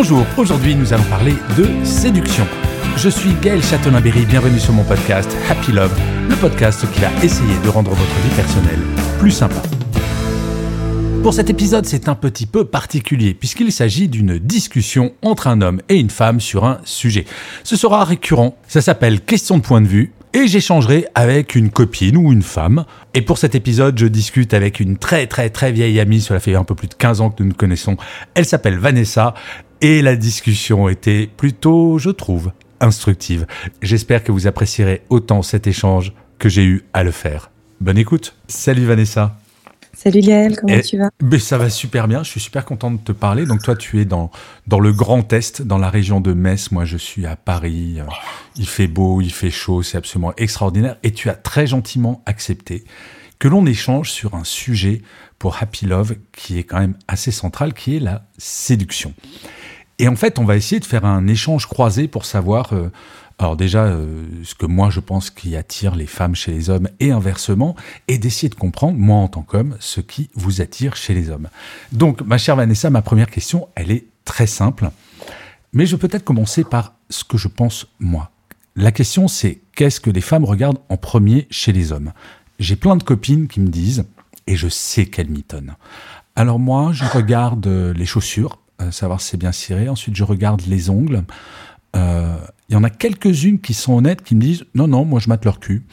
Bonjour, aujourd'hui nous allons parler de séduction. Je suis Gaël Châtelain-Berry, bienvenue sur mon podcast Happy Love, le podcast qui va essayer de rendre votre vie personnelle plus sympa. Pour cet épisode, c'est un petit peu particulier puisqu'il s'agit d'une discussion entre un homme et une femme sur un sujet. Ce sera récurrent, ça s'appelle question de point de vue et j'échangerai avec une copine ou une femme. Et pour cet épisode, je discute avec une très très très vieille amie, cela fait un peu plus de 15 ans que nous nous connaissons. Elle s'appelle Vanessa et la discussion était plutôt, je trouve, instructive. J'espère que vous apprécierez autant cet échange que j'ai eu à le faire. Bonne écoute. Salut Vanessa. Salut Gaël, comment tu vas? ben, Ça va super bien, je suis super content de te parler. Donc toi, tu es dans, dans le Grand Est, dans la région de Metz. Moi, je suis à Paris. Euh, Il fait beau, il fait chaud, c'est absolument extraordinaire. Et tu as très gentiment accepté que l'on échange sur un sujet pour Happy Love qui est quand même assez central, qui est la séduction. Et en fait, on va essayer de faire un échange croisé pour savoir, euh, alors déjà, euh, ce que moi je pense qui attire les femmes chez les hommes et inversement, et d'essayer de comprendre, moi en tant qu'homme, ce qui vous attire chez les hommes. Donc, ma chère Vanessa, ma première question, elle est très simple, mais je peux peut-être commencer par ce que je pense moi. La question, c'est qu'est-ce que les femmes regardent en premier chez les hommes? J'ai plein de copines qui me disent, et je sais qu'elles mitonnent. Alors moi, je regarde euh, les chaussures, savoir si c'est bien ciré. Ensuite, je regarde les ongles. Euh, Il y en a quelques-unes qui sont honnêtes, qui me disent non, non, moi je mate leur cul.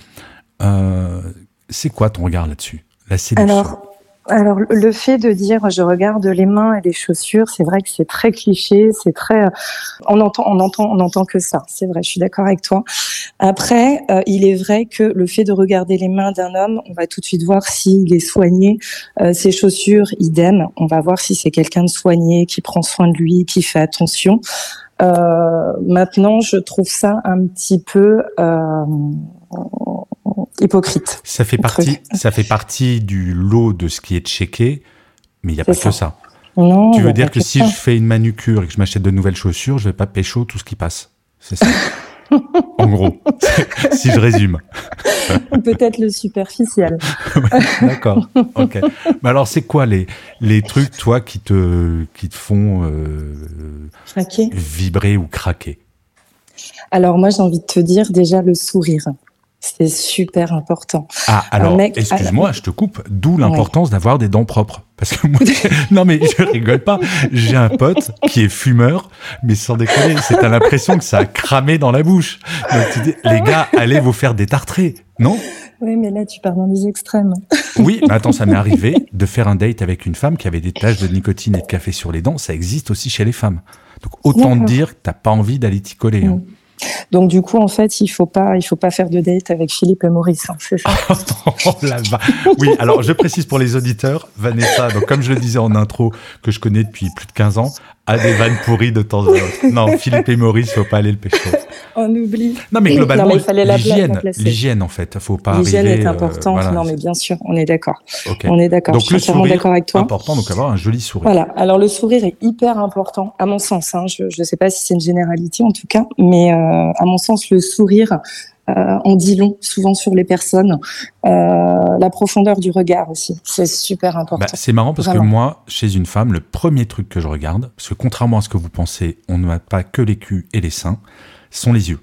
Euh, c'est quoi ton regard là-dessus? La séduction. Alors, le fait de dire je regarde les mains et les chaussures, c'est vrai que c'est très cliché, c'est très. On entend, on entend, on entend que ça. C'est vrai, je suis d'accord avec toi. Après, euh, il est vrai que le fait de regarder les mains d'un homme, on va tout de suite voir s'il est soigné. Euh, ses chaussures, idem. On va voir si c'est quelqu'un de soigné, qui prend soin de lui, qui fait attention. Euh, maintenant, je trouve ça un petit peu euh, hypocrite. Ça fait partie, ça fait partie du lot de ce qui est checké, mais il n'y a pas que ça. Non, tu veux dire que si je fais une manucure et que je m'achète de nouvelles chaussures, je vais pas pécho tout ce qui passe. C'est ça. en gros, si je résume. Peut-être le superficiel. D'accord. Ok. Mais alors, c'est quoi les les trucs, toi, qui te qui te font euh, vibrer ou craquer? Alors moi, j'ai envie de te dire déjà le sourire. C'est super important. Ah, alors, mec- excuse-moi, je te coupe. D'où l'importance d'avoir des dents propres. Parce que moi, non mais je rigole pas. J'ai un pote qui est fumeur, mais sans déconner, c'est à l'impression que ça a cramé dans la bouche. Donc tu dis, les gars, allez vous faire détartrer, non? Oui, mais là, tu pars dans les extrêmes. Oui, mais attends, ça m'est arrivé de faire un date avec une femme qui avait des taches de nicotine et de café sur les dents. Ça existe aussi chez les femmes. Donc autant te dire que t'as pas envie d'aller t'y coller. hein. Donc du coup, en fait, il faut pas, il faut pas faire de date avec Philippe et Maurice. hein, c'est ça. Oh Oui, alors je précise pour les auditeurs, Vanessa, donc comme je le disais en intro, que je connais depuis plus de 15 ans, a des vannes pourries de temps en temps. Non, Philippe et Maurice, faut pas aller le pécho. On oublie. Non, mais globalement, l'hygiène, l'hygiène en fait, faut pas L'hygiène est euh, importante. voilà. Non, mais bien sûr, on est d'accord. On est d'accord. Donc Je suis le sourire, d'accord avec toi. important, donc avoir un joli sourire. Voilà. Alors le sourire est hyper important, à mon sens. Hein. Je ne sais pas si c'est une généralité en tout cas, mais euh, à mon sens, le sourire euh, en dit long souvent sur les personnes. Euh, la profondeur du regard aussi, c'est super important. Bah, c'est marrant parce Vraiment. que moi, chez une femme, le premier truc que je regarde, parce que contrairement à ce que vous pensez, on ne mate pas que les culs et les seins, sont les yeux.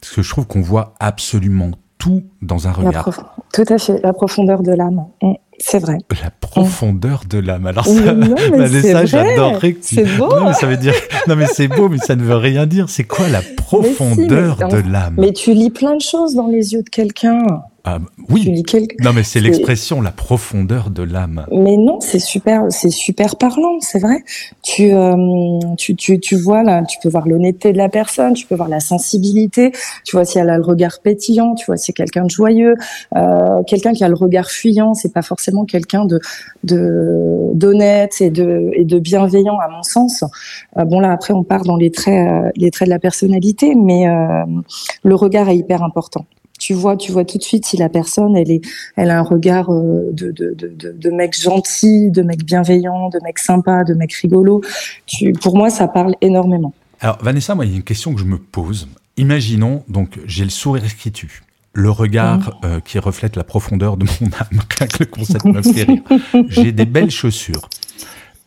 Parce que je trouve qu'on voit absolument tout dans un regard. prof- Tout à fait, la profondeur de l'âme. C'est vrai. La profondeur de l'âme. Alors ça, non, mais Vanessa, c'est vrai. j'adorerais que tu... C'est beau. Non, mais ça veut dire... Non, mais c'est beau, mais ça ne veut rien dire. C'est quoi la profondeur mais- de l'âme? Mais tu lis plein de choses dans les yeux de quelqu'un. Ah, oui. Non, mais c'est l'expression, la profondeur de l'âme. Mais non, c'est super, c'est super parlant, c'est vrai. Tu, euh, tu, tu, tu vois là, tu peux voir l'honnêteté de la personne, tu peux voir la sensibilité, tu vois si elle a le regard pétillant, tu vois si c'est quelqu'un de joyeux, euh, quelqu'un qui a le regard fuyant, c'est pas forcément quelqu'un de, de, d'honnête et de, et de bienveillant à mon sens. Euh, bon là, après, on part dans les traits, les traits de la personnalité, mais le regard est hyper important tu vois, tu vois tout de suite si la personne, elle est, elle a un regard euh, de, de, de, de, mec gentil, de mec bienveillant, de mec sympa, de mec rigolo. Tu, pour moi, ça parle énormément. Alors, Vanessa, moi, il y a une question que je me pose. Imaginons, donc, j'ai le sourire qui tue, le regard mmh. euh, qui reflète la profondeur de mon âme. le concept me fait rire. J'ai des belles chaussures,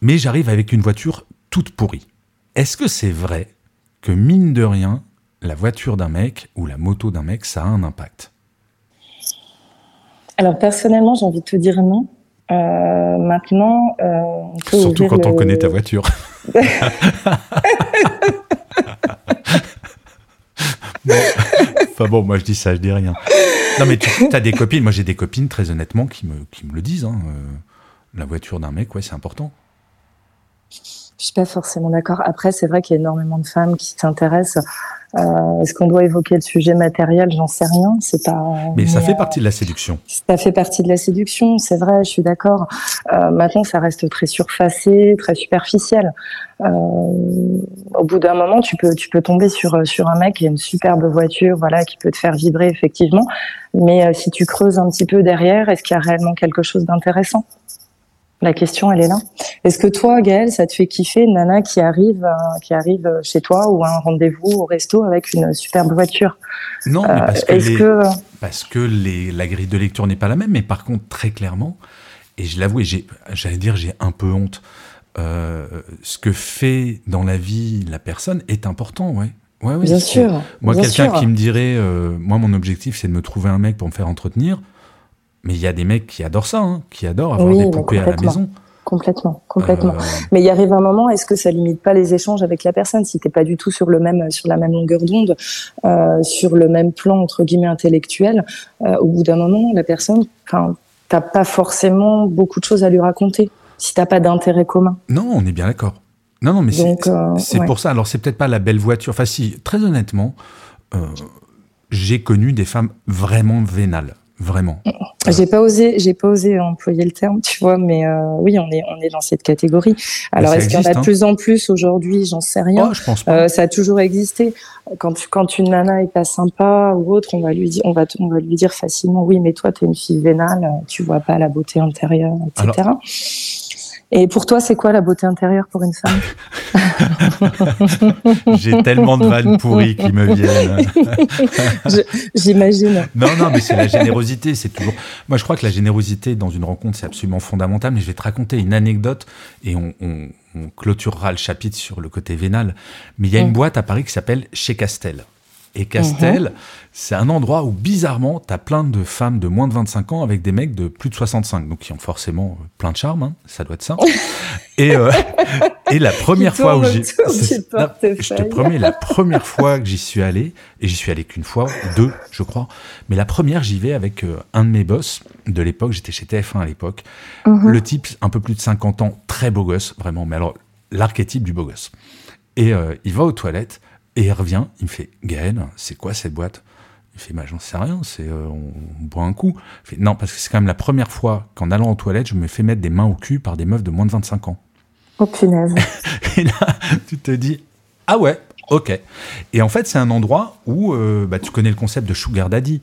mais j'arrive avec une voiture toute pourrie. Est-ce que c'est vrai que, mine de rien, la voiture d'un mec ou la moto d'un mec, ça a un impact Alors personnellement, j'ai envie de te dire non. Euh, maintenant, euh, surtout quand on connaît ta voiture. Enfin bon, moi je dis ça, je dis rien. Non mais tu as des copines, moi j'ai des copines très honnêtement qui me, qui me le disent. Hein, euh, la voiture d'un mec, ouais, c'est important. Je suis pas forcément d'accord. Après, c'est vrai qu'il y a énormément de femmes qui s'intéressent euh, Est-ce qu'on doit évoquer le sujet matériel? J'en sais rien. C'est pas. Mais, ça fait partie de la séduction. Ça fait partie de la séduction, c'est vrai. Je suis d'accord. Euh, maintenant, ça reste très surfacé, très superficiel. Euh, au bout d'un moment, tu peux, tu peux tomber sur sur un mec qui a une superbe voiture, voilà, qui peut te faire vibrer effectivement. Mais euh, si tu creuses un petit peu derrière, est-ce qu'il y a réellement quelque chose d'intéressant? La question, elle est là. Est-ce que toi, Gaël, ça te fait kiffer une nana qui arrive, euh, qui arrive chez toi ou à un rendez-vous au resto avec une superbe voiture? Non, mais parce euh, que, parce que les, la grille de lecture n'est pas la même. Mais par contre, très clairement, et je l'avoue, j'allais dire, j'ai un peu honte. Euh, ce que fait dans la vie la personne est important, ouais. Ouais, ouais bien sûr. Moi, quelqu'un qui me dirait, moi, mon objectif, c'est de me trouver un mec pour me faire entretenir. Mais il y a des mecs qui adorent ça, hein, qui adorent avoir des poupées à la maison. Complètement, complètement. Euh, mais il arrive un moment, est-ce que ça limite pas les échanges avec la personne si t'es pas du tout sur le même, sur la même longueur d'onde, euh, sur le même plan entre guillemets intellectuel euh, Au bout d'un moment, la personne, t'as pas forcément beaucoup de choses à lui raconter si t'as pas d'intérêt commun. Non, on est bien d'accord. Non, non, mais c'est pour ça. Alors c'est peut-être pas la belle voiture. Enfin, si, très honnêtement, j'ai connu des femmes vraiment vénales vraiment. J'ai pas osé, j'ai pas osé employer le terme, tu vois, mais euh, oui, on est on est dans cette catégorie. Alors est-ce qu'il y en a de hein. plus en plus aujourd'hui? J'en sais rien. Oh, je pense pas. Euh, ça a toujours existé. Quand quand une nana est pas sympa ou autre, on va lui dire, on va on va lui dire facilement, oui, mais toi, tu es une fille vénale, tu vois pas la beauté intérieure, etc. Et pour toi, c'est quoi la beauté intérieure pour une femme? J'ai tellement de vannes pourries qui me viennent. J'imagine. Non, non, mais c'est la générosité. C'est toujours. Moi, je crois que la générosité dans une rencontre, c'est absolument fondamental. Mais je vais te raconter une anecdote et on, on, on clôturera le chapitre sur le côté vénal. Mais il y a une boîte à Paris qui s'appelle Chez Castel. Et Castel, mhm. c'est un endroit où bizarrement, tu as plein de femmes de moins de 25 ans avec des mecs de plus de 65, donc qui ont forcément euh, plein de charme, hein, ça doit être ça. et, euh, et la première fois où j'y... Je te promets, la première fois que j'y suis allé, et j'y suis allé qu'une fois, deux, je crois, mais la première, j'y vais avec euh, un de mes boss de l'époque, j'étais chez TF1 à l'époque. Mhm. Le type, un peu plus de 50 ans, très beau gosse, vraiment, mais alors, l'archétype du beau gosse. Et il va aux toilettes, et il revient, il me fait Gaël, c'est quoi cette boîte? Il fait bah, j'en sais rien, c'est euh, on, boit un coup. fait non, parce que c'est quand même la première fois qu'en allant aux toilettes, je me fais mettre des mains au cul par des meufs de moins de 25 ans. Oh punaise. et là, tu te dis ah ouais, ok. Et en fait, c'est un endroit où euh, bah, tu connais le concept de sugar daddy.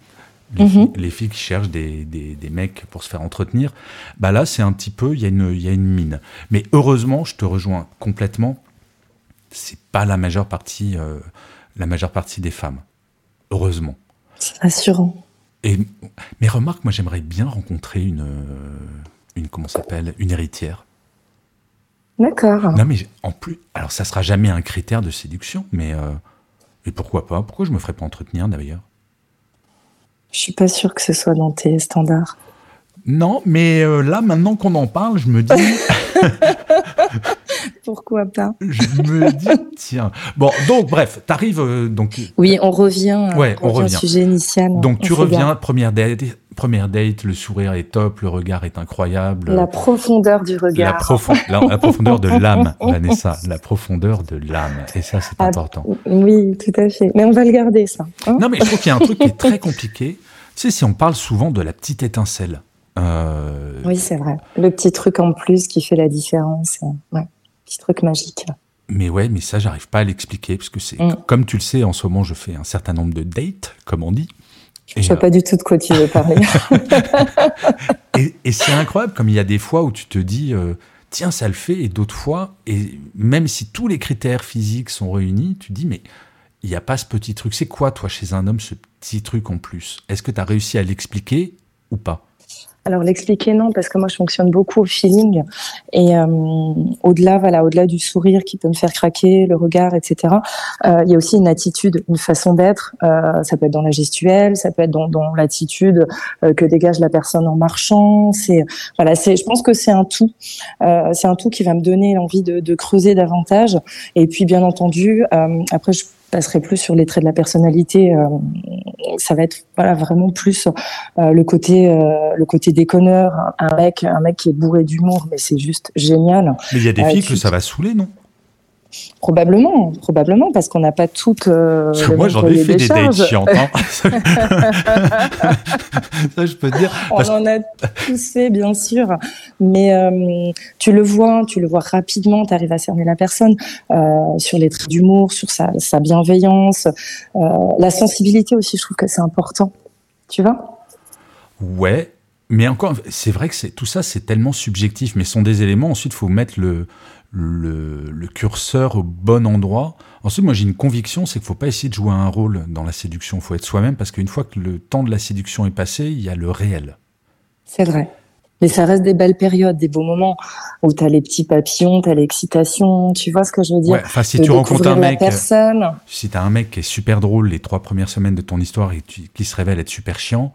Mhm. Les, filles, qui cherchent des, des, mecs pour se faire entretenir, bah là c'est un petit peu, il y, y, a une mine. Mais heureusement, je te rejoins complètement, c'est pas la majeure partie, euh, la majeure partie des femmes. Heureusement. C'est rassurant. Et, mais remarque, moi j'aimerais bien rencontrer une, euh, une comment s'appelle, une héritière. D'accord. Non mais en plus, alors ça sera jamais un critère de séduction, mais euh, et pourquoi pas? Pourquoi je me ferais pas entretenir d'ailleurs? Je suis pas sûr que ce soit dans tes standards. Non, mais là maintenant qu'on en parle, je me dis. Pourquoi pas Je me dis, tiens. Bon, donc, bref, t'arrives. Euh, donc. Oui, on revient. Ouais, on, revient. Au sujet initial. Donc, tu reviens, première date, première date, le sourire est top, le regard est incroyable. La profondeur du regard. La, profondeur de l'âme, Vanessa. La profondeur de l'âme. Et ça, c'est ah, important. Oui, tout à fait. Mais on va le garder, ça. Hein. non, mais je trouve qu'il y a un truc qui est très compliqué. Tu sais, si on parle souvent de la petite étincelle. Euh, oui, c'est vrai. Le petit truc en plus qui fait la différence. Ouais. Petit truc magique. Mais ouais, mais ça, j'arrive pas à l'expliquer, parce que c'est, mm. comme tu le sais, en ce moment, je fais un certain nombre de dates, comme on dit. Je ne sais pas du tout de quoi tu veux parler. et, c'est incroyable, comme il y a des fois où tu te dis, euh, tiens, ça le fait, et d'autres fois, et même si tous les critères physiques sont réunis, tu dis, mais il n'y a pas ce petit truc. C'est quoi, toi, chez un homme, ce petit truc en plus? Est-ce que tu as réussi à l'expliquer ou pas? Alors l'expliquer non parce que moi je fonctionne beaucoup au feeling et euh, au-delà voilà au-delà du sourire qui peut me faire craquer, le regard, etc. Euh, il y a aussi une attitude, une façon d'être. Euh, ça peut être dans la gestuelle, ça peut être dans, dans l'attitude que dégage la personne en marchant. C'est voilà, c'est je pense que c'est un tout. c'est un tout qui va me donner l'envie de, de, creuser davantage. Et puis bien entendu, après je passerai plus sur les traits de la personnalité. Euh, ça va être voilà vraiment plus euh, le côté euh, le côté déconneur, un mec un mec qui est bourré d'humour, mais c'est juste génial. Mais il y a des filles que ça va saouler, non? Probablement, probablement, parce qu'on n'a pas toutes. Euh, moi, j'en ai fait des dates chiantes. Hein. ça, je peux dire. On en a tous fait, bien sûr, mais euh, tu le vois, tu le vois rapidement. Tu arrives à cerner la personne euh, sur les traits d'humour, sur sa, sa bienveillance, euh, la sensibilité aussi. Je trouve que c'est important. Tu vois? Ouais, mais encore, c'est vrai que tout ça, c'est tellement subjectif, mais ce sont des éléments. Ensuite, il faut mettre le, le, curseur au bon endroit. Ensuite, moi j'ai une conviction, c'est qu'il ne faut pas essayer de jouer un rôle dans la séduction. Il faut être soi-même parce qu'une fois que le temps de la séduction est passé, il y a le réel. C'est vrai. Mais ça reste des belles périodes, des beaux moments où tu as les petits papillons, tu as l'excitation, tu vois ce que je veux dire? Enfin, si tu rencontres un mec, personne. si tu as un mec qui est super drôle les trois premières semaines de ton histoire et qui se révèle être super chiant,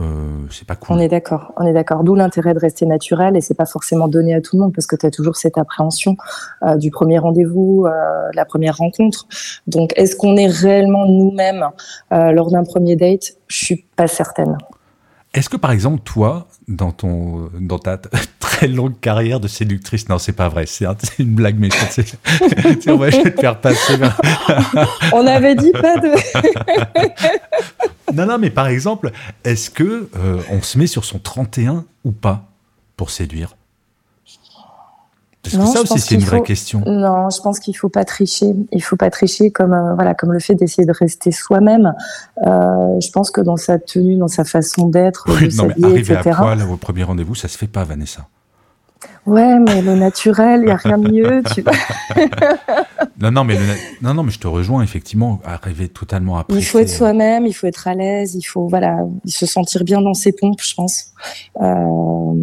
euh, c'est pas cool. On est d'accord, on est d'accord. D'où l'intérêt de rester naturel et c'est pas forcément donné à tout le monde parce que tu as toujours cette appréhension euh, du premier rendez-vous, euh, la première rencontre. Donc, est-ce qu'on est réellement nous-mêmes lors d'un premier date? Je suis pas certaine. Est-ce que par exemple, toi, dans, ton, dans ta très longue carrière de séductrice, non, c'est pas vrai, c'est une blague méchante. va je te faire passer. on avait dit pas de. non, non, mais par exemple, est-ce que euh, on se met sur son 31 ou pas pour séduire? Parce que ça aussi, c'est une vraie question? Non, je pense qu'il faut pas tricher. Il faut pas tricher comme euh, voilà, comme le fait d'essayer de rester soi-même. Euh, je pense que dans sa tenue, dans sa façon d'être, oui, de non, mais arriver à poil au premier rendez-vous, ça se fait pas, Vanessa. Ouais, mais le naturel, il n'y a rien de mieux, tu non, non, mais non, non, mais je te rejoins, effectivement, arriver totalement à Il faut être soi-même, il faut être à l'aise, il faut voilà, se sentir bien dans ses pompes, je pense. Euh,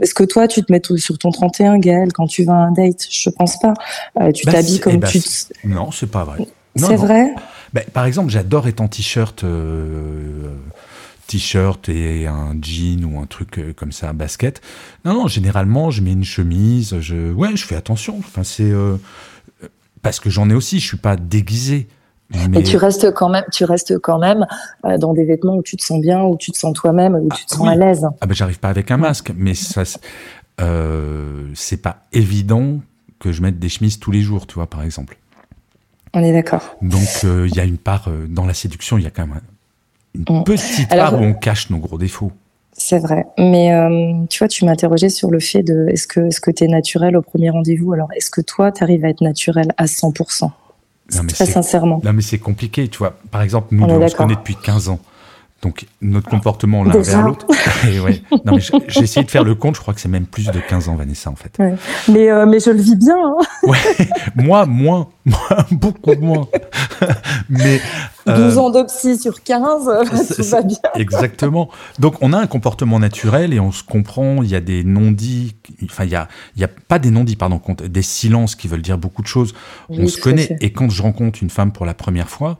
est-ce que toi, tu te mets tout sur ton 31, Gaël, quand tu vas à un date? Je pense pas. Euh, tu bah, t'habilles comme eh ben, tu... Non, c'est pas vrai. C'est vrai? Ben, Par exemple, j'adore être en t-shirt... Euh, t-shirt et un jean ou un truc euh, comme ça, basket. Non, non, généralement, je mets une chemise. Je, ouais, je fais attention. Enfin, c'est euh, parce que j'en ai aussi. Je suis pas déguisé. Mais... tu restes quand même, tu restes quand même euh, dans des vêtements où tu te sens bien, où tu te sens toi-même, où tu te ah sens à l'aise. Ah ben j'arrive pas avec un masque, mais ça, euh, c'est pas évident que je mette des chemises tous les jours, tu vois, par exemple. On est d'accord. Donc il y a une part dans la séduction, il y a quand même une petite part où on cache nos gros défauts. C'est vrai. Mais euh, tu vois, tu m'interrogeais sur le fait de est-ce que est-ce que tu es naturel au premier rendez-vous? Alors, est-ce que toi, tu arrives à être naturel à 100% Très sincèrement. Non, mais c'est compliqué, tu vois. Par exemple, nous, on, on se connaît depuis 15 ans. Donc notre comportement l'un vers l'autre. Non, j'ai essayé de faire le compte, je crois que c'est même plus de 15 ans, Vanessa, en fait. Mais, euh, mais je le vis bien. Hein. Ouais. Moi, moins. beaucoup moins. mais, 12 euh, ans de sur 15, tout va bien. Exactement. Donc on a un comportement naturel et on se comprend, il y a des non-dits, enfin il y a, il y a pas des non-dits, pardon, des silences qui veulent dire beaucoup de choses. on se connaît et quand je rencontre une femme pour la première fois,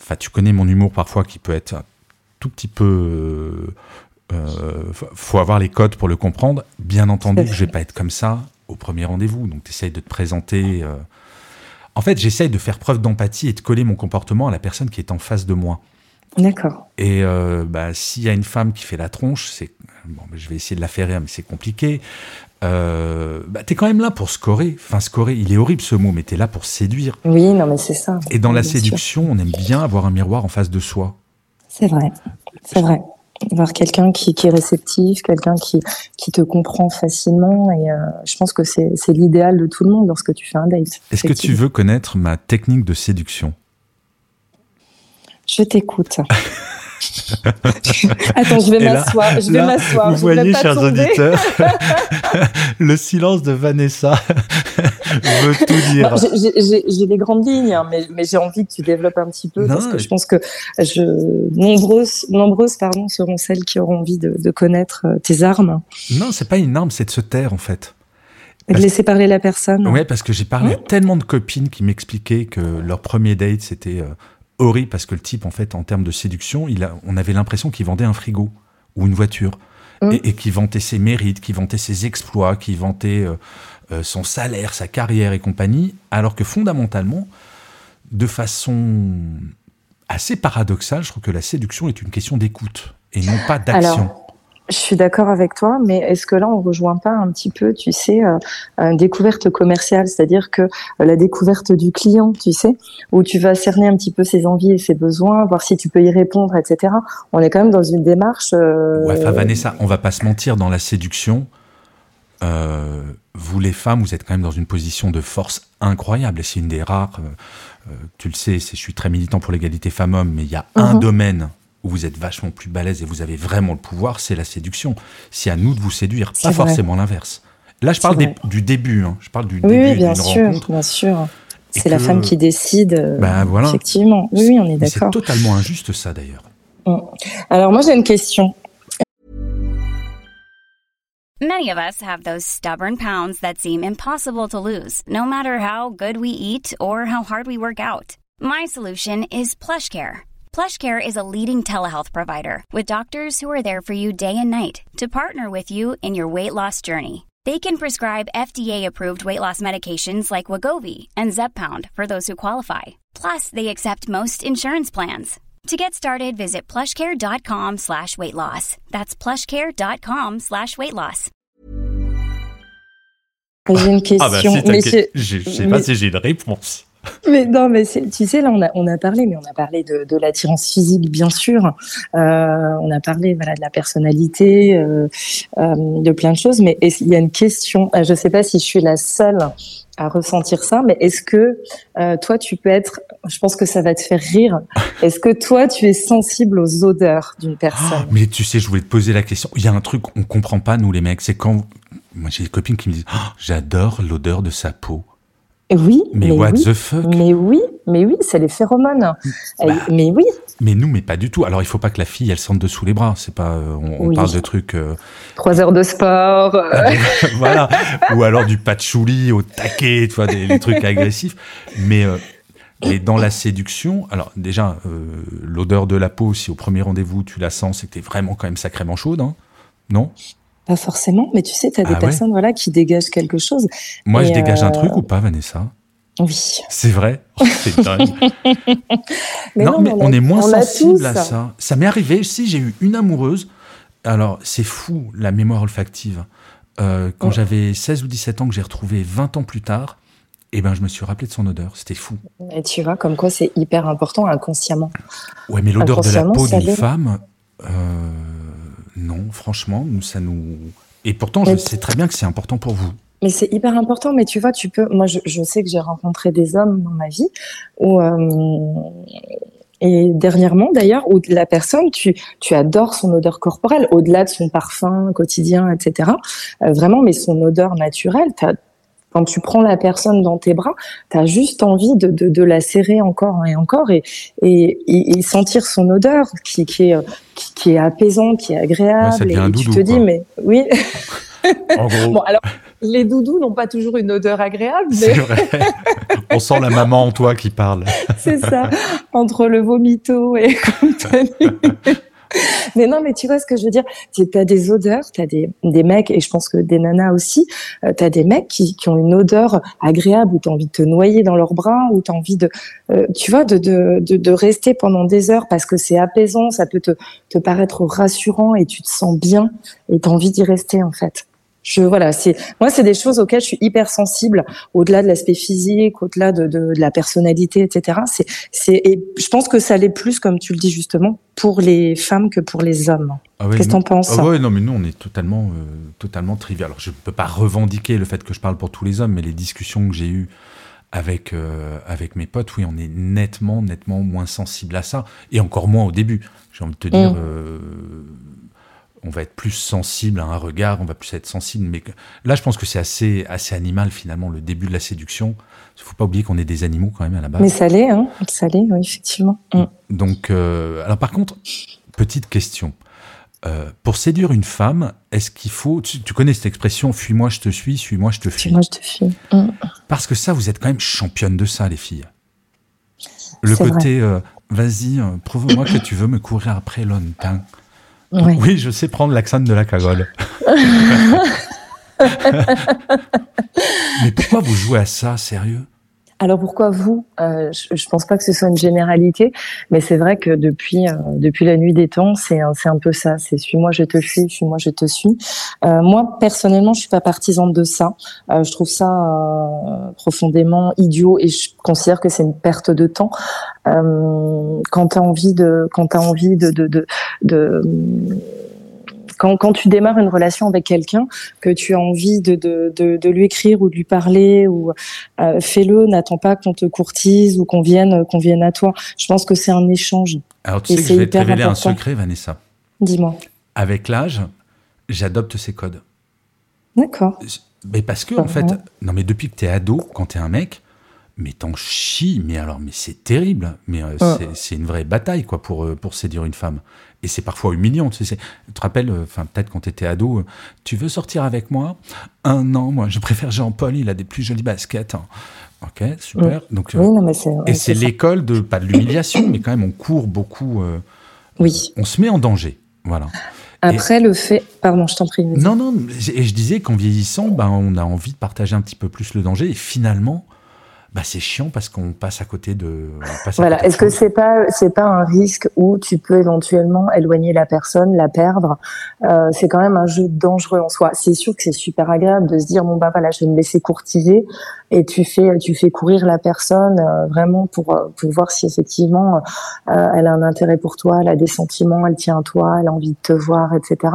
Enfin, tu connais mon humour parfois qui peut être tout petit peu. Euh, euh, faut avoir les codes pour le comprendre. Bien entendu, je vais pas être comme ça au premier rendez-vous. Donc, tu de te présenter. Euh. En fait, j'essaye de faire preuve d'empathie et de coller mon comportement à la personne qui est en face de moi. D'accord. Et euh, bah, s'il y a une femme qui fait la tronche, c'est bon, je vais essayer de la faire rire, mais c'est compliqué. Euh, bah, t'es quand même là pour scorer. Enfin, scorer, il est horrible ce mot, mais t'es là pour séduire. Oui, non, mais c'est ça. Et dans la séduction, on aime bien avoir un miroir en face de soi. C'est vrai, c'est vrai. Voir quelqu'un qui, qui est réceptif, quelqu'un qui, qui te comprend facilement. Et euh, je pense que c'est l'idéal de tout le monde lorsque tu fais un date. Est-ce que tu veux connaître ma technique de séduction? Je t'écoute. Attends, je vais m'asseoir. Je vais m'asseoir. Vous voyez, chers tomber. auditeurs, le silence de Vanessa veut tout dire. J'ai- des grandes lignes, hein, mais, mais j'ai envie que tu développes un petit peu Non, parce que je pense que je, nombreuses, nombreuses pardon, seront celles qui auront envie de, de connaître euh, tes armes Non, c'est pas une arme, c'est de se taire en fait. de laisser parler la personne. Ouais, parce que j'ai parlé à tellement de copines qui m'expliquaient que leur premier date c'était euh, horrible parce que le type en fait en termes de séduction, il a, on avait l'impression qu'il vendait un frigo ou une voiture Mm. et, et qu'il vantait ses mérites, qu'il vantait ses exploits, qu'il vantait euh, euh, son salaire, sa carrière et compagnie, alors que fondamentalement, de façon assez paradoxale, je trouve que la séduction est une question d'écoute et non pas d'action. Alors, je suis d'accord avec toi, mais est-ce que là, on rejoint pas un petit peu, tu sais, euh, une découverte commerciale, c'est-à-dire que euh, la découverte du client, tu sais, où tu vas cerner un petit peu ses envies et ses besoins, voir si tu peux y répondre, etc. On est quand même dans une démarche. euh, Ouais, enfin, Vanessa, on va pas se mentir, dans la séduction, euh, vous les femmes, vous êtes quand même dans une position de force incroyable. Et c'est une des rares, euh, euh, tu le sais, je suis très militant pour l'égalité femmes-hommes, mais il y a un Mhm. domaine où vous êtes vachement plus balèze et vous avez vraiment le pouvoir, c'est la séduction. C'est à nous de vous séduire, C'est pas vrai. forcément l'inverse. Là, je parle des- du début, hein. je parle du Oui, début oui, bien sûr, rencontre. bien sûr. C'est la femme qui décide. Ben voilà. Effectivement. Oui, oui, on est Mais C'est d'accord. totalement injuste ça d'ailleurs. Alors moi, j'ai une question. Many of us have those stubborn pounds that seem impossible to lose, no matter how good we eat or how hard we work out. My solution is PlushCare. PlushCare is a leading telehealth provider with doctors who are there for you day and night to partner with you in your weight loss journey. They can prescribe FDA-approved weight loss medications like Wagovi and Zepbound for those who qualify. Plus, they accept most insurance plans. To get started, visit plushcare.com slash weight loss. That's plushcare.com slash weight loss. J'ai une question. Ah bah si, mais t'inquiète, j'ai- je je sais mais- pas si j'ai une réponse. Mais non, mais tu sais, là, on a, on a parlé, mais on a parlé de, de l'attirance physique, bien sûr. Euh, on a parlé, voilà, de la personnalité, euh, euh, de plein de choses. Mais il y a une question. Je sais pas si je suis la seule à ressentir ça, mais est-ce que toi, tu peux être. Je pense que ça va te faire rire. Est-ce que toi, tu es sensible aux odeurs d'une Ah, personne? mais tu sais, je voulais te poser la question. Il y a un truc qu'on comprend pas, nous les mecs, c'est quand. Moi, j'ai des copines qui me disent Ah, J'adore l'odeur de sa peau. Oui, Mais, mais, what oui. the fuck? Mais oui, mais oui, c'est les phéromones. Bah. Mais oui, Mais nous, mais pas du tout. Alors, il faut pas que la fille, elle sente dessous les bras. C'est pas. euh, On, parle de trucs. euh, trois heures de sport. euh, voilà. Ou alors du patchouli au taquet, tu vois, des, des trucs agressifs. Mais. euh, mais dans la séduction, alors déjà, l'odeur de la peau, si au premier rendez-vous tu la sens, c'est que t'es vraiment quand même sacrément chaude, hein non? Pas forcément, mais tu sais, tu as des Ah ouais personnes voilà, qui dégagent quelque chose. Moi, je dégage un euh, truc ou pas, Vanessa? Oui. C'est vrai? Oh, C'est dingue. Mais non, mais on, est moins on sensible à ça. Ça m'est arrivé, si j'ai eu une amoureuse. Alors, c'est fou, la mémoire olfactive. Euh, quand Ouais. j'avais 16 ou 17 ans, que j'ai retrouvé 20 ans plus tard, eh ben, je me suis rappelé de son odeur. C'était fou. Et tu vois, comme quoi c'est hyper important inconsciemment. Ouais, mais l'odeur de la peau d'une femme, euh, non, franchement, nous, ça nous. Et pourtant, je sais très bien que c'est important pour vous. Mais c'est hyper important, mais tu vois, tu peux. Moi, je, je sais que j'ai rencontré des hommes dans ma vie où. euh, et dernièrement, d'ailleurs, où la personne, tu, tu adores son odeur corporelle, au-delà de son parfum quotidien, etc. Euh, vraiment, mais son odeur naturelle, t'as- quand tu prends la personne dans tes bras, tu as juste envie de, de, de la serrer encore et encore et, et, et, sentir son odeur qui, qui, est, qui, qui est apaisante, qui est agréable. Ouais, et un tu doudou, te dis, quoi. mais oui. En gros, Bon, alors, les doudous n'ont pas toujours une odeur agréable, c'est mais vrai. On sent la maman en toi qui parle. c'est ça. Entre le vomito et dit. mais non, mais tu vois ce que je veux dire Tu as des odeurs, tu as des, des mecs, et je pense que des nanas aussi, euh, tu as des mecs qui, qui ont une odeur agréable, où tu as envie de te noyer dans leurs bras, où tu as envie de, euh, tu vois, de, de, de, de, rester pendant des heures parce que c'est apaisant, ça peut te, te paraître rassurant et tu te sens bien et tu as envie d'y rester en fait. Je voilà, c'est moi c'est des choses auxquelles je suis hyper sensible, au-delà de l'aspect physique, au-delà de, de, de, la personnalité, etc. C'est c'est et je pense que ça l'est plus, comme tu le dis justement, pour les femmes que pour les hommes. Ah Qu'est-ce que t'en penses ah ouais, non mais nous on est totalement euh, totalement trivial. Alors je peux pas revendiquer le fait que je parle pour tous les hommes, mais les discussions que j'ai eues avec euh, avec mes potes, oui, on est nettement nettement moins sensible à ça, et encore moins au début. J'ai envie de te dire. Mmh. Euh, on va être plus sensible à un regard, on va plus être sensible. Mais là, je pense que c'est assez, assez animal finalement, le début de la séduction. Il ne faut pas oublier qu'on est des animaux quand même à la base. Mais ça l'est, hein ça l'est, oui, effectivement. Mm. Donc, euh, alors par contre, petite question. Euh, pour séduire une femme, est-ce qu'il faut. Tu, connais cette expression fuis-moi, je te suis, suis-moi, je te fuis. Fuis-moi, je te fuis. Mm. Parce que ça, vous êtes quand même championne de ça, les filles. Le côté, euh, vas-y, prouve-moi que tu veux me courir après longtemps. Oui. je sais prendre l'accent de la cagole. Mais pourquoi vous jouez à ça, sérieux? Alors pourquoi vous euh, Je ne pense pas que ce soit une généralité, mais c'est vrai que depuis euh, depuis la nuit des temps, c'est un, c'est un peu ça. C'est suis-moi, je te suis, suis-moi, je te suis. Euh, moi personnellement, je suis pas partisane de ça. Euh, je trouve ça euh, profondément idiot et je considère que c'est une perte de temps. quand tu as envie de quand tu envie de, de, de, de quand, quand tu démarres une relation avec quelqu'un, que tu as envie de, de, de, de, lui écrire ou de lui parler, ou euh, fais-le, n'attends pas qu'on te courtise ou qu'on vienne, qu'on vienne à toi. Je pense que c'est un échange. Alors tu sais que je vais te révéler un secret, Vanessa. Dis-moi. Avec l'âge, j'adopte ces codes. D'accord. Mais parce que, en fait, non, mais depuis que tu es ado, quand tu es un mec, mais t'en chies, mais alors, mais c'est terrible, mais euh, c'est une vraie bataille, quoi, pour, euh, pour séduire une femme et c'est parfois humiliant. Tu, sais, tu te rappelles, euh, enfin peut-être quand tu étais ado, euh, tu veux sortir avec moi? Un an, moi, je préfère Jean-Paul, il a des plus jolies baskets. Hein. Ok, super. Donc, oui, non, mais et c'est l'école de, pas de l'humiliation, mais quand même, on court beaucoup. Oui. On se met en danger. Voilà. Après, le fait. Pardon, je t'en prie. Non, non, et je disais qu'en vieillissant, ben, on a envie de partager un petit peu plus le danger, et finalement, bah c'est chiant parce qu'on passe à côté de. voilà. Est-ce que c'est pas c'est pas un risque où tu peux éventuellement éloigner la personne, la perdre? Euh, C'est quand même un jeu dangereux en soi. C'est sûr que c'est super agréable de se dire bon bah voilà, je vais me laisser courtiser et tu fais tu fais courir la personne euh, vraiment pour euh, pour voir si effectivement euh, elle a un intérêt pour toi, elle a des sentiments, elle tient à toi, elle a envie de te voir, etc.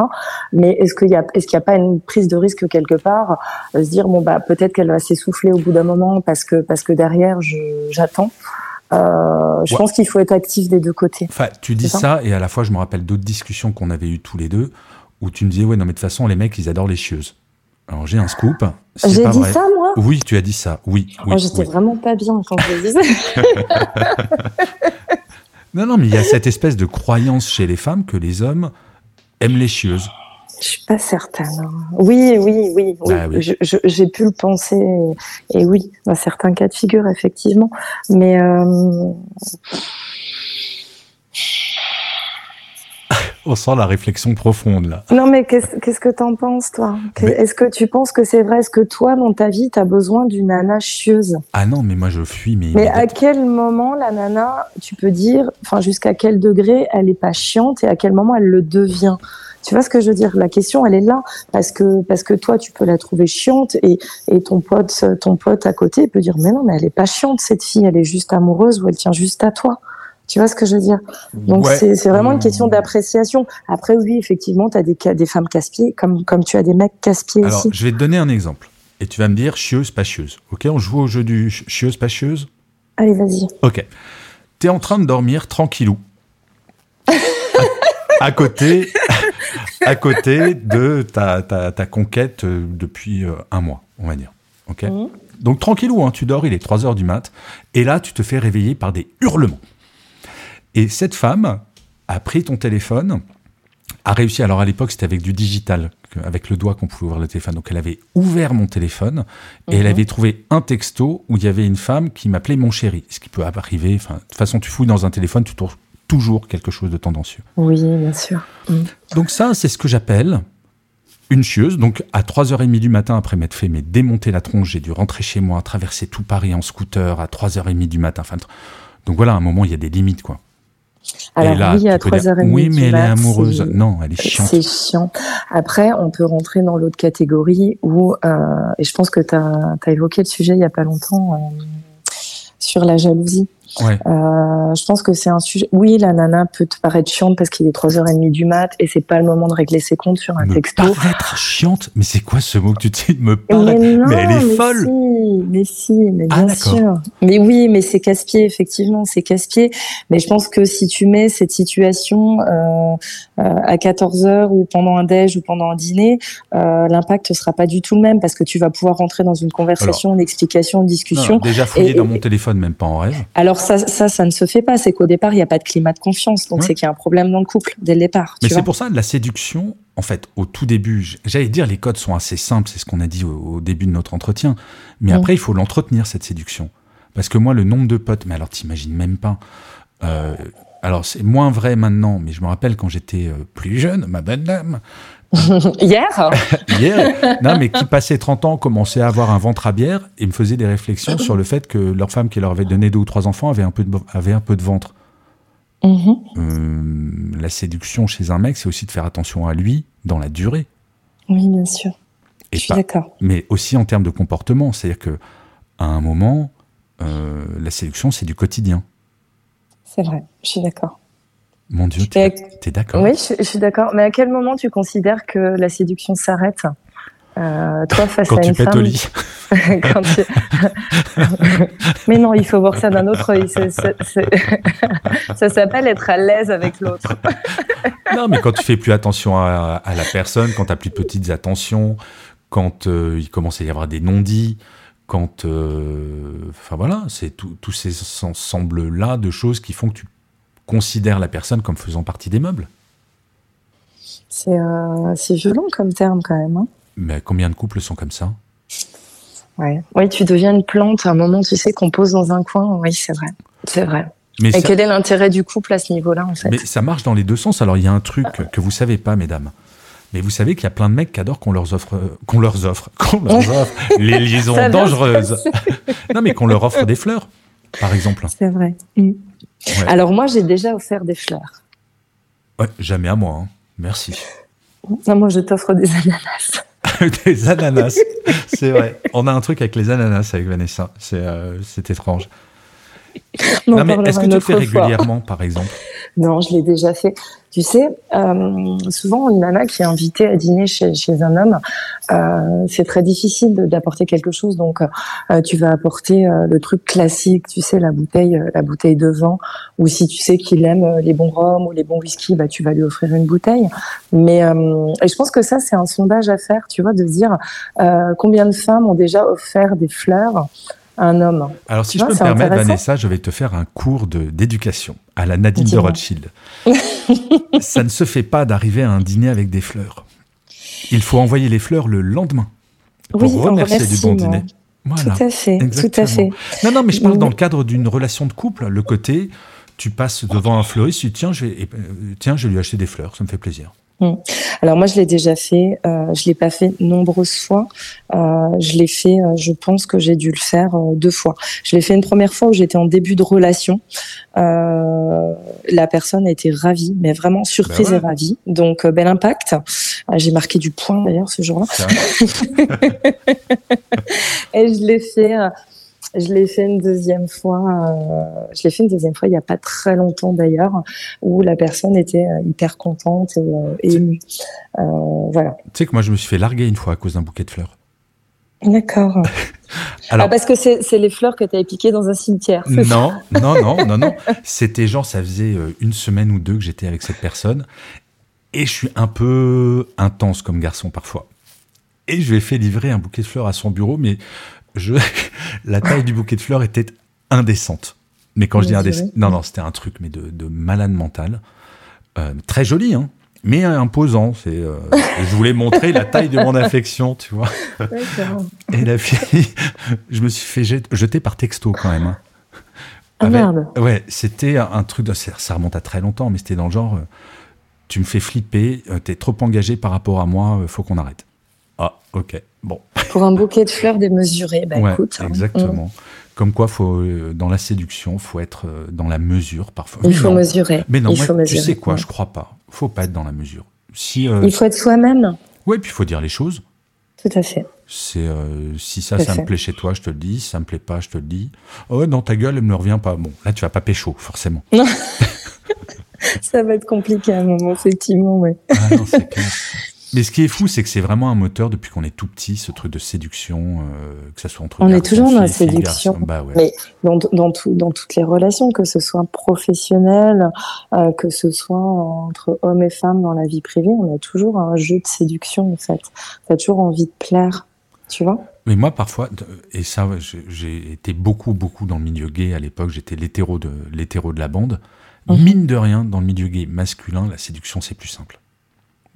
Mais est-ce qu'il y a est-ce qu'il y a pas une prise de risque quelque part se dire bon bah peut-être qu'elle va s'essouffler au bout d'un moment parce que parce que derrière, j'attends. Euh, je pense qu'il faut être actif des deux côtés. Enfin, tu dis ça, et à la fois, je me rappelle d'autres discussions qu'on avait eues tous les deux, où tu me disais, ouais, non, mais de toute façon, les mecs, ils adorent les chieuses. Alors, j'ai un scoop. J'ai dit ça, moi Oui, tu as dit ça, oui. oui oh, J'étais vraiment pas bien quand je le disais. non, non, mais il y a cette espèce de croyance chez les femmes que les hommes aiment les chieuses. Je suis pas certaine. Hein. Oui, oui, oui, oui. Ah j'ai pu le penser, et, oui, dans certains cas de figure, effectivement. Mais euh... On sent la réflexion profonde là. Non, mais qu'est-ce que tu en penses, toi? Est-ce que tu penses que c'est vrai? Est-ce que toi, dans ta vie, tu as besoin d'une nana chieuse? Ah non, mais moi je fuis. Mais, mais à quel moment la nana, tu peux dire, enfin jusqu'à quel degré elle est pas chiante et à quel moment elle le devient? Tu vois ce que je veux dire? La question, elle est là parce que parce que toi, tu peux la trouver chiante et, et ton pote ton pote à côté peut dire mais non, mais elle est pas chiante cette fille, elle est juste amoureuse ou elle tient juste à toi. Tu vois ce que je veux dire? Donc c'est vraiment une question d'appréciation. Après oui, effectivement, tu as des des femmes casse-pieds comme comme tu as des mecs casse-pieds Alors, je vais te donner un exemple et tu vas me dire chieuse pas chieuse. OK, on joue au jeu du chieuse pas chieuse? Allez, vas-y. OK. Tu es en train de dormir tranquillou. à côté à côté de ta, ta, conquête euh, depuis euh, un mois, on va dire. Ok. Mhm. Donc tranquillou, hein, tu dors, il est 3 heures du mat, et là tu te fais réveiller par des hurlements. Et cette femme a pris ton téléphone, a réussi. Alors à l'époque c'était avec du digital, avec le doigt qu'on pouvait ouvrir le téléphone. Donc elle avait ouvert mon téléphone et elle mhm. avait trouvé un texto où il y avait une femme qui m'appelait mon chéri. Ce qui peut arriver. De toute façon, tu fouilles dans un téléphone, tu toujours quelque chose de tendancieux. Oui, bien sûr. Mm. Donc ça, c'est ce que j'appelle une chieuse. Donc à 3h30 du matin, après m'être fait mais démonter la tronche, j'ai dû rentrer chez moi, traverser tout Paris en scooter à 3h30 du matin. Enfin, donc voilà, à un moment, il y a des limites, quoi. Alors là, oui, à 3h30 Oui, mais elle est amoureuse. Non, elle est chiante. C'est chiant. Après, on peut rentrer dans l'autre catégorie où, euh, et je pense que tu as, évoqué le sujet il y a pas longtemps, euh, sur la jalousie. Ouais. Euh, je pense que c'est un sujet. Oui, la nana peut te paraître chiante parce qu'il est 3h30 du mat et c'est pas le moment de régler ses comptes sur un me texto. Paraître chiante? Mais c'est quoi ce mot que tu dis? Me paraître mais, mais, elle est mais folle si, Mais si, mais Ah, bien sûr. Mais oui, mais c'est casse-pied, effectivement, c'est casse-pied. Mais je pense que si tu mets cette situation euh, euh, à 14h ou pendant un déj ou pendant un dîner, l'impact sera pas du tout le même parce que tu vas pouvoir rentrer dans une conversation, une explication, une discussion. Non, Déjà fouillé Et- dans mon téléphone, même pas en rêve. Alors ça, ça, ça ne se fait pas. C'est qu'au départ, il n'y a pas de climat de confiance. Donc Ouais. c'est qu'il y a un problème dans le couple dès le départ. Mais c'est pour ça, la séduction, en fait, au tout début, j'allais dire les codes sont assez simples, c'est ce qu'on a dit au, au début de notre entretien. Mais Mm. après, il faut l'entretenir, cette séduction. Parce que moi, le nombre de potes, mais alors t'imagines même pas. euh, alors c'est moins vrai maintenant, mais je me rappelle quand j'étais euh, plus jeune, ma bonne dame, Hier, hier, non, mais qui passait 30 ans, commençait à avoir un ventre à bière et me faisait des réflexions sur le fait que leur femme qui leur avait donné deux ou trois enfants avait un peu de, avait un peu de ventre. Mhm. Euh, la séduction chez un mec, c'est aussi de faire attention à lui dans la durée. oui, bien sûr. Et Je suis d'accord. mais aussi en termes de comportement. C'est-à-dire que à un moment, euh, la séduction, c'est du quotidien. C'est vrai. Je suis d'accord. Mon Dieu, à- t'es d'accord? Oui, je, je suis d'accord. Mais à quel moment tu considères que la séduction s'arrête? Euh, Toi, face Quand à tu une femme, au lit. quand tu- Mais non, il faut voir ça d'un autre œil. Ça s'appelle être à l'aise avec l'autre. Non, mais quand tu fais plus attention à, à la personne, quand tu as plus de petites attentions, quand euh, il commence à y avoir des non-dits, quand. euh, Enfin voilà, c'est tous ces ensembles-là de choses qui font que tu considères la personne comme faisant partie des meubles. C'est euh, c'est violent comme terme quand même. hein. Mais combien de couples sont comme ça? Ouais. Oui, tu deviens une plante à un moment, tu sais, qu'on pose dans un coin. Oui, c'est vrai. C'est vrai. mais Et ça, quel est l'intérêt du couple à ce niveau-là, en fait? Mais ça marche dans les deux sens. Alors il y a un truc que vous savez pas, mesdames. Mais vous savez qu'il y a plein de mecs qui adorent qu'on leur offre, qu'on leur offre, qu'on leur offre les liaisons Ça dangereuses. non, mais qu'on leur offre des fleurs, par exemple. C'est vrai. Mm. Ouais. Alors moi, j'ai déjà offert des fleurs. Ouais, jamais à moi. hein. Merci. Non, moi, je t'offre des ananas. des ananas, c'est vrai. On a un truc avec les ananas avec Vanessa. C'est euh, c'est étrange. On en non, mais est-ce que tu le fais régulièrement, par exemple? Non, je l'ai déjà fait. Tu sais, euh, souvent une nana qui est invitée à dîner chez, un homme, euh, c'est très difficile d'apporter quelque chose. Donc, euh, tu vas apporter le truc classique, tu sais, la bouteille, la bouteille de vin. Ou si tu sais qu'il aime les bons rhums ou les bons whisky, bah tu vas lui offrir une bouteille. Mais et je pense que ça, c'est un sondage à faire, tu vois, de dire combien de femmes ont déjà offert des fleurs un homme. Alors, si Tu je vois, peux me permettre. Vanessa, je vais te faire un cours d'éducation à la Nadine de. Rothschild. Ça ne se fait pas d'arriver à un dîner avec des fleurs. Il faut envoyer les fleurs le lendemain pour Oui, remercier du bon dîner. Voilà. Tout à fait, tout à Exactement. fait. Non, non, mais je parle dans le cadre d'une relation de couple. Le côté, tu passes devant un fleuriste, tu dis tiens, je vais, euh, tiens, je vais lui acheter des fleurs, ça me fait plaisir. Alors moi, je l'ai déjà fait. Euh, je l'ai pas fait nombreuses fois. Euh, je l'ai fait. euh, je pense que j'ai dû le faire euh, deux fois. Je l'ai fait une première fois où j'étais en début de relation. Euh, la personne a été ravie, mais vraiment surprise Ben ouais. et ravie. Donc euh, bel impact. Euh, j'ai marqué du point d'ailleurs ce jour-là. Et je l'ai fait. Je l'ai fait une deuxième fois. euh, je l'ai fait une deuxième fois il y a pas très longtemps d'ailleurs, où la personne était euh, hyper contente et, euh, et émue. Euh, voilà. Tu sais que moi, je me suis fait larguer une fois à cause d'un bouquet de fleurs. D'accord. Alors- ah, parce que c'est les fleurs que tu avais piquées dans un cimetière. Non, non, non, non, non. C'était genre, ça faisait une semaine ou deux que j'étais avec cette personne. Et je suis un peu intense comme garçon parfois. Et je lui ai fait livrer un bouquet de fleurs à son bureau, mais je... la taille du bouquet de fleurs était indécente. Mais quand je dis indécente, non, non, c'était un truc mais de, de malade mental. Euh, très joli, hein, mais imposant. C'est, euh, je voulais montrer la taille de mon affection, tu vois. Et la fille, je me suis fait jet- jeter par texto quand même. hein. Ah merde. Ouais, c'était un truc, de, ça remonte à très longtemps, mais c'était dans le genre, euh, tu me fais flipper, t'es trop engagé par rapport à moi, faut qu'on arrête. Ah, ok, bon. Pour un bouquet de fleurs démesuré, bah ouais, écoute. hein. exactement. Comme quoi, faut, euh, dans la séduction, faut être euh, dans la mesure parfois. Il Mais faut non. mesurer. Mais non, Il moi, faut tu mesurer. sais quoi, Ouais. je crois pas. Faut pas être dans la mesure. Si, euh, Il faut être soi-même. ouais, puis il faut dire les choses. Tout à fait. C'est si ça, Tout ça me plaît chez toi, je te le dis. Si ça me plaît pas, je te le dis. Oh dans ta gueule, elle me revient pas. Bon, là, tu vas pas pécho, forcément. Ça va être compliqué à un moment, effectivement, ouais. Ah non, c'est clair. Mais ce qui est fou, c'est que c'est vraiment un moteur depuis qu'on est tout petit, ce truc de séduction, euh, que ça soit entre On est toujours dans la séduction. Bah ouais. Mais dans, dans, tout, dans toutes les relations, que ce soit professionnel, euh, que ce soit entre hommes et femmes dans la vie privée, on a toujours un jeu de séduction, en fait. T'as toujours envie de plaire, tu vois? Mais moi, parfois, et ça, j'ai- été beaucoup, beaucoup dans le milieu gay à l'époque. J'étais l'hétéro de l'hétéro de la bande. Mhm. Mine de rien, dans le milieu gay masculin, la séduction c'est plus simple.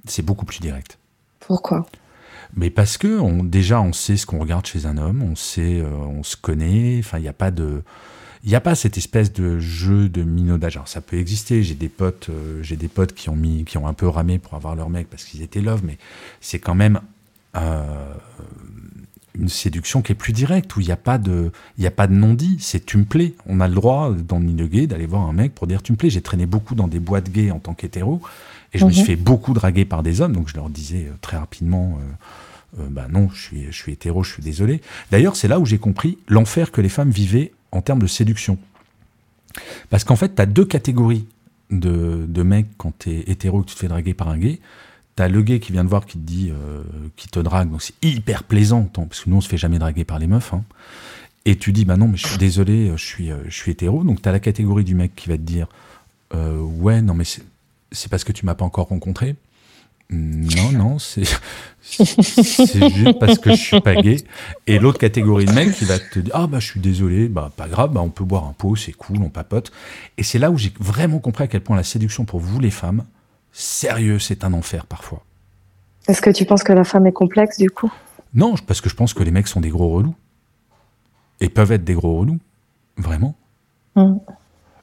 C'est beaucoup plus direct. Pourquoi? Mais parce que on, déjà, on sait ce qu'on regarde chez un homme, on sait, euh, on se connaît. Enfin, il n'y a pas de, il n'y a pas cette espèce de jeu de minaudage. Alors, ça peut exister. J'ai des potes, euh, j'ai des potes qui ont mis, qui ont un peu ramé pour avoir leur mec parce qu'ils étaient love, mais c'est quand même euh, une séduction qui est plus directe où il n'y a pas de, il y a pas de non-dit. C'est tu me plais. On a le droit dans le milieu gay d'aller voir un mec pour dire tu me plais. J'ai traîné beaucoup dans des boîtes gays en tant qu'hétéro et je me Mhm. suis fait beaucoup draguer par des hommes. Donc je leur disais euh, très rapidement. euh, euh, bah non, je suis, je suis hétéro, je suis désolé. D'ailleurs, c'est là où j'ai compris l'enfer que les femmes vivaient en termes de séduction. Parce qu'en fait, tu as deux catégories de, de mecs quand tu es hétéro et que tu te fais draguer par un gay. Tu as le gay qui vient te voir, qui te dit, euh, qui te drague, donc c'est hyper plaisant, parce que nous, on se fait jamais draguer par les meufs. hein. Et tu dis, bah non, mais je suis désolé, je suis, je suis hétéro. Donc tu as la catégorie du mec qui va te dire, euh, ouais, non, mais c'est parce que tu m'as pas encore rencontré. Non, non, c'est c'est juste parce que je suis pas gay. Et l'autre catégorie de mec qui va te dire ah bah je suis désolé, bah pas grave, bah on peut boire un pot, c'est cool, on papote. Et c'est là où j'ai vraiment compris à quel point la séduction pour vous les femmes, sérieux, c'est un enfer parfois. Est-ce que tu penses que la femme est complexe, du coup? Non, parce que je pense que les mecs sont des gros relous et peuvent être des gros relous, vraiment. Hum.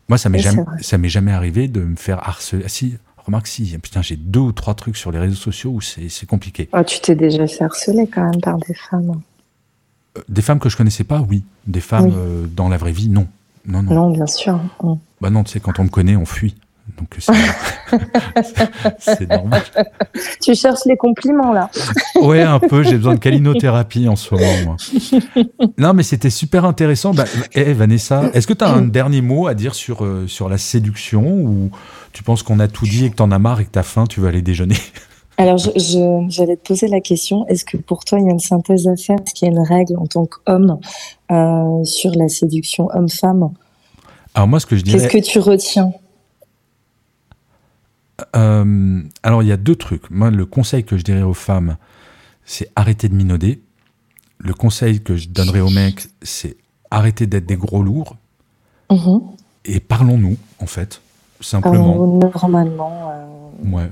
Moi, ça m'est jamais, ça m'est jamais arrivé de me faire harceler. Ah, si, remarque si, putain, j'ai deux ou trois trucs sur les réseaux sociaux où c'est c'est compliqué. Ah, Tu t'es déjà fait harceler quand même par des femmes. Euh, Des femmes que je connaissais pas, oui. Des femmes Oui. euh, dans la vraie vie, non. Non, non. Non, bien sûr. Bah non, tu sais, quand on me connaît, on fuit. Donc c'est normal. Tu cherches les compliments, là. Ouais, un peu. J'ai besoin de calinothérapie en ce moment. Moi. Non, mais c'était super intéressant. Bah, eh, Vanessa, est-ce que tu as un dernier mot à dire sur, euh, sur la séduction ou tu penses qu'on a tout dit et que t'en as marre et que t'as faim, tu vas aller déjeuner? Alors, je- je- j'allais te poser la question, est-ce que pour toi, il y a une synthèse à faire? Est-ce qu'il y a une règle en tant qu'homme euh, sur la séduction homme-femme? Alors moi, ce que je Qu'est-ce dirais... que tu retiens? Euh, alors, il y a deux trucs. Moi, le conseil que je dirais aux femmes, c'est arrêter de minauder. Le conseil que je donnerais aux mecs, c'est arrêter d'être des gros lourds Mhm. et parlons-nous, en fait, simplement. Parlons Normalement, euh, Ouais.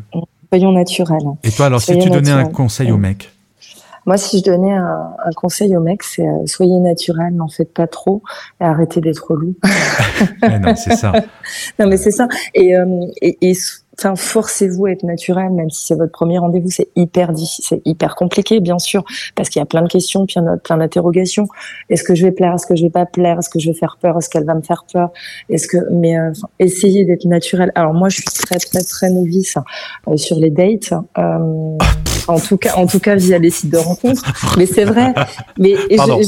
soyons naturels. Et toi, alors, si tu donnais un conseil aux mecs, Moi, si je donnais un, un conseil aux mecs, c'est euh, soyez naturels, n'en faites pas trop et arrêtez d'être relou. Ouais, non, c'est ça. non, mais c'est ça. Et, euh, et, et enfin, forcez-vous à être naturel, même si c'est votre premier rendez-vous. C'est hyper difficile, c'est hyper compliqué, bien sûr, parce qu'il y a plein de questions, puis il y a plein d'interrogations. Est-ce que je vais plaire Est-ce que je vais pas plaire Est-ce que je vais faire peur Est-ce qu'elle va me faire peur Est-ce que, mais euh, essayez d'être naturel. Alors moi, je suis très très très novice euh, sur les dates. Euh, en tout cas, en tout cas via les sites de rencontres. Mais c'est vrai. Mais et je- Pardon,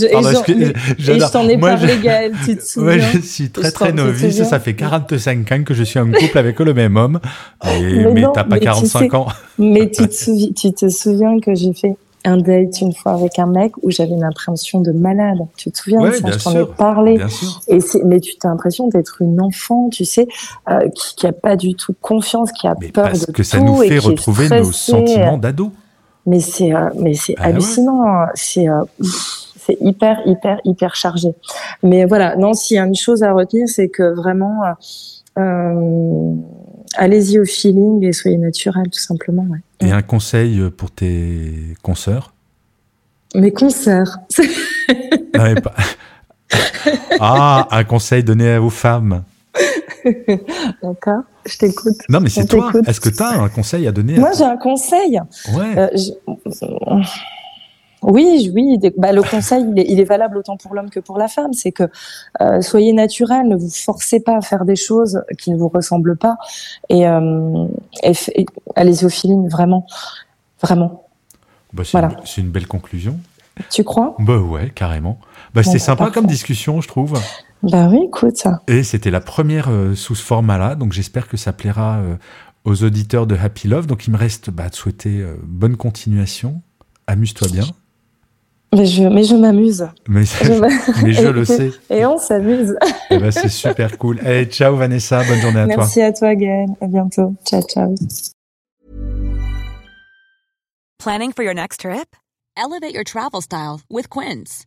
t'en ai Moi, parlé, je- Gaël, tu te Ouais, je suis très très novice, ça fait 45 ans que je suis en couple avec le même homme, mais, Mais t'as pas mais tu 45 sais- ans. Mais tu te, souvi- tu te souviens que j'ai fait un date une fois avec un mec où j'avais une impression de malade. Tu te souviens de ça? Je t'en ai parlé. Et mais tu t'as l'impression d'être une enfant, tu sais, euh, qui, qui a pas du tout confiance, qui a Mais peur parce de que ça nous fait retrouver nos sentiments d'ado. Mais c'est, euh, mais c'est Ah ouais. hallucinant. hein. C'est, euh, c'est hyper, hyper, hyper chargé. Mais voilà, non, s'il y a une chose à retenir, c'est que vraiment, euh, allez-y au feeling et soyez naturel, tout simplement. Ouais. Et un conseil pour tes consoeurs? Mes. Non, mais pas- ah, un conseil donné à vos femmes. D'accord, je t'écoute. Non, mais c'est toi. Est-ce que tu as un conseil à donner Moi, à j'ai un conseil. Ouais. Euh, je- Oui, oui. Bah, le conseil, il est, il est valable autant pour l'homme que pour la femme. C'est que euh, soyez naturel, ne vous forcez pas à faire des choses qui ne vous ressemblent pas, et, euh, et f- et allez-y au feeling, vraiment, vraiment. Bah, c'est voilà. une- belle conclusion. Tu crois? Bah ouais, carrément. Bah, c'était bah, sympa parfait. comme discussion, je trouve. Bah oui, écoute. Et c'était la première euh, sous ce format-là, donc j'espère que ça plaira euh, aux auditeurs de Happy Love. Donc il me reste bah, de souhaiter euh, bonne continuation. Amuse-toi bien. Mais je, mais je m'amuse. Mais, Je m'a- mais je le sais. Et on s'amuse. Eh ben, c'est super cool. Hey, ciao Vanessa, bonne journée à toi. Merci à toi, Gaël. À bientôt. Ciao, ciao. Planning for your next trip? Elevate your travel style with Quince.